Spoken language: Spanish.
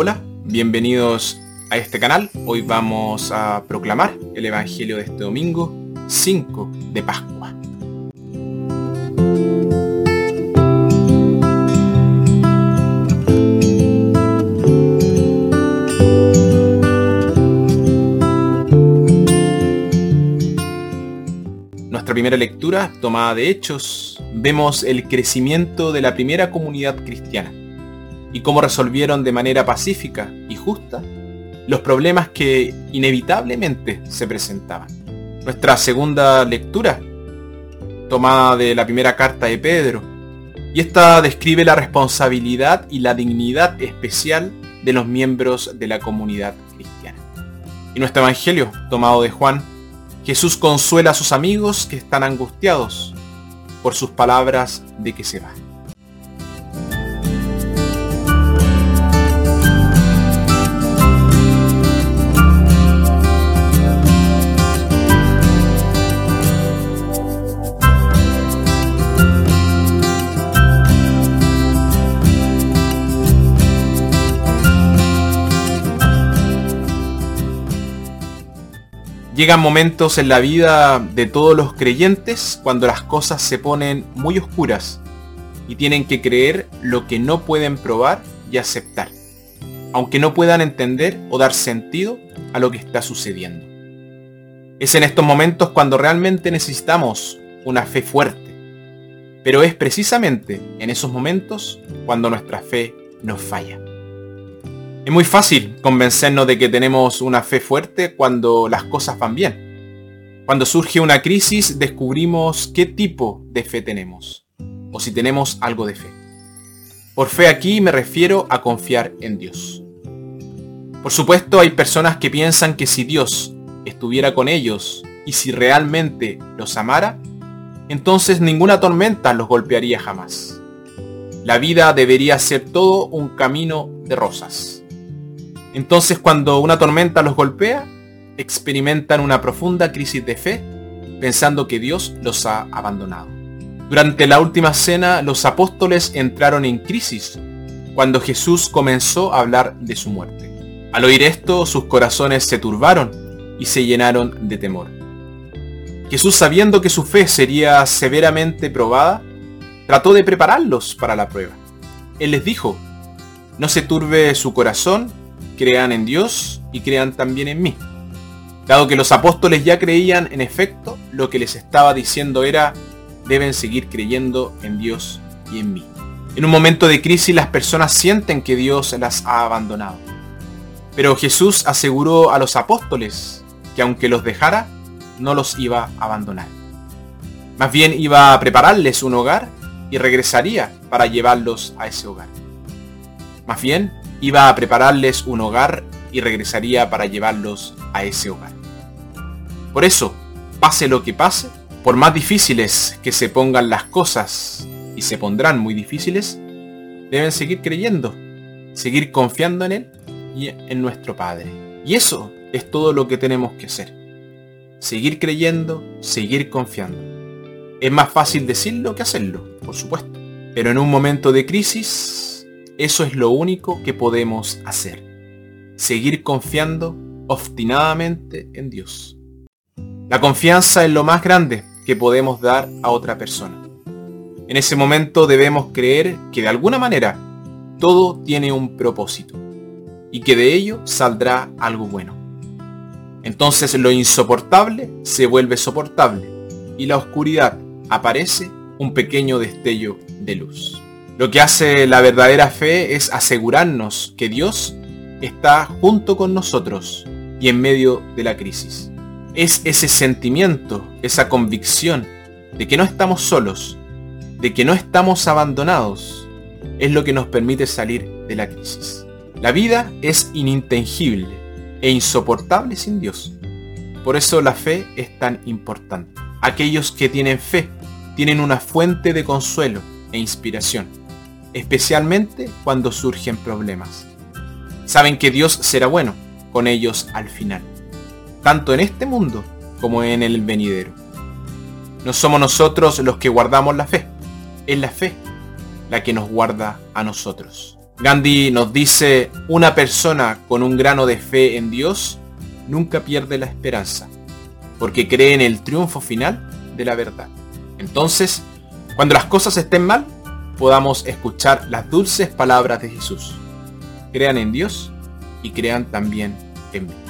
Hola, bienvenidos a este canal. Hoy vamos a proclamar el Evangelio de este domingo 5 de Pascua. Nuestra primera lectura, tomada de Hechos, vemos el crecimiento de la primera comunidad cristiana y cómo resolvieron de manera pacífica y justa los problemas que inevitablemente se presentaban. Nuestra segunda lectura, tomada de la primera carta de Pedro, y esta describe la responsabilidad y la dignidad especial de los miembros de la comunidad cristiana. Y nuestro Evangelio, tomado de Juan, Jesús consuela a sus amigos que están angustiados por sus palabras de que se va. Llegan momentos en la vida de todos los creyentes cuando las cosas se ponen muy oscuras y tienen que creer lo que no pueden probar y aceptar, aunque no puedan entender o dar sentido a lo que está sucediendo. Es en estos momentos cuando realmente necesitamos una fe fuerte, pero es precisamente en esos momentos cuando nuestra fe nos falla. Es muy fácil convencernos de que tenemos una fe fuerte cuando las cosas van bien. Cuando surge una crisis descubrimos qué tipo de fe tenemos, o si tenemos algo de fe. Por fe aquí me refiero a confiar en Dios. Por supuesto hay personas que piensan que si Dios estuviera con ellos y si realmente los amara, entonces ninguna tormenta los golpearía jamás. La vida debería ser todo un camino de rosas. Entonces cuando una tormenta los golpea, experimentan una profunda crisis de fe, pensando que Dios los ha abandonado. Durante la última cena, los apóstoles entraron en crisis cuando Jesús comenzó a hablar de su muerte. Al oír esto, sus corazones se turbaron y se llenaron de temor. Jesús, sabiendo que su fe sería severamente probada, trató de prepararlos para la prueba. Él les dijo, no se turbe su corazón crean en Dios y crean también en mí. Dado que los apóstoles ya creían en efecto, lo que les estaba diciendo era, deben seguir creyendo en Dios y en mí. En un momento de crisis las personas sienten que Dios las ha abandonado. Pero Jesús aseguró a los apóstoles que aunque los dejara, no los iba a abandonar. Más bien iba a prepararles un hogar y regresaría para llevarlos a ese hogar. Más bien iba a prepararles un hogar y regresaría para llevarlos a ese hogar. Por eso, pase lo que pase, por más difíciles que se pongan las cosas, y se pondrán muy difíciles, deben seguir creyendo, seguir confiando en Él y en nuestro Padre. Y eso es todo lo que tenemos que hacer. Seguir creyendo, seguir confiando. Es más fácil decirlo que hacerlo, por supuesto. Pero en un momento de crisis eso es lo único que podemos hacer. Seguir confiando obstinadamente en Dios. La confianza es lo más grande que podemos dar a otra persona. En ese momento debemos creer que de alguna manera todo tiene un propósito y que de ello saldrá algo bueno. Entonces lo insoportable se vuelve soportable y la oscuridad aparece un pequeño destello de luz. Lo que hace la verdadera fe es asegurarnos que Dios está junto con nosotros y en medio de la crisis. Es ese sentimiento, esa convicción de que no estamos solos, de que no estamos abandonados, es lo que nos permite salir de la crisis. La vida es inintangible e insoportable sin Dios. Por eso la fe es tan importante. Aquellos que tienen fe tienen una fuente de consuelo e inspiración especialmente cuando surgen problemas. Saben que Dios será bueno con ellos al final, tanto en este mundo como en el venidero. No somos nosotros los que guardamos la fe, es la fe la que nos guarda a nosotros. Gandhi nos dice, una persona con un grano de fe en Dios nunca pierde la esperanza, porque cree en el triunfo final de la verdad. Entonces, cuando las cosas estén mal, podamos escuchar las dulces palabras de Jesús. Crean en Dios y crean también en mí.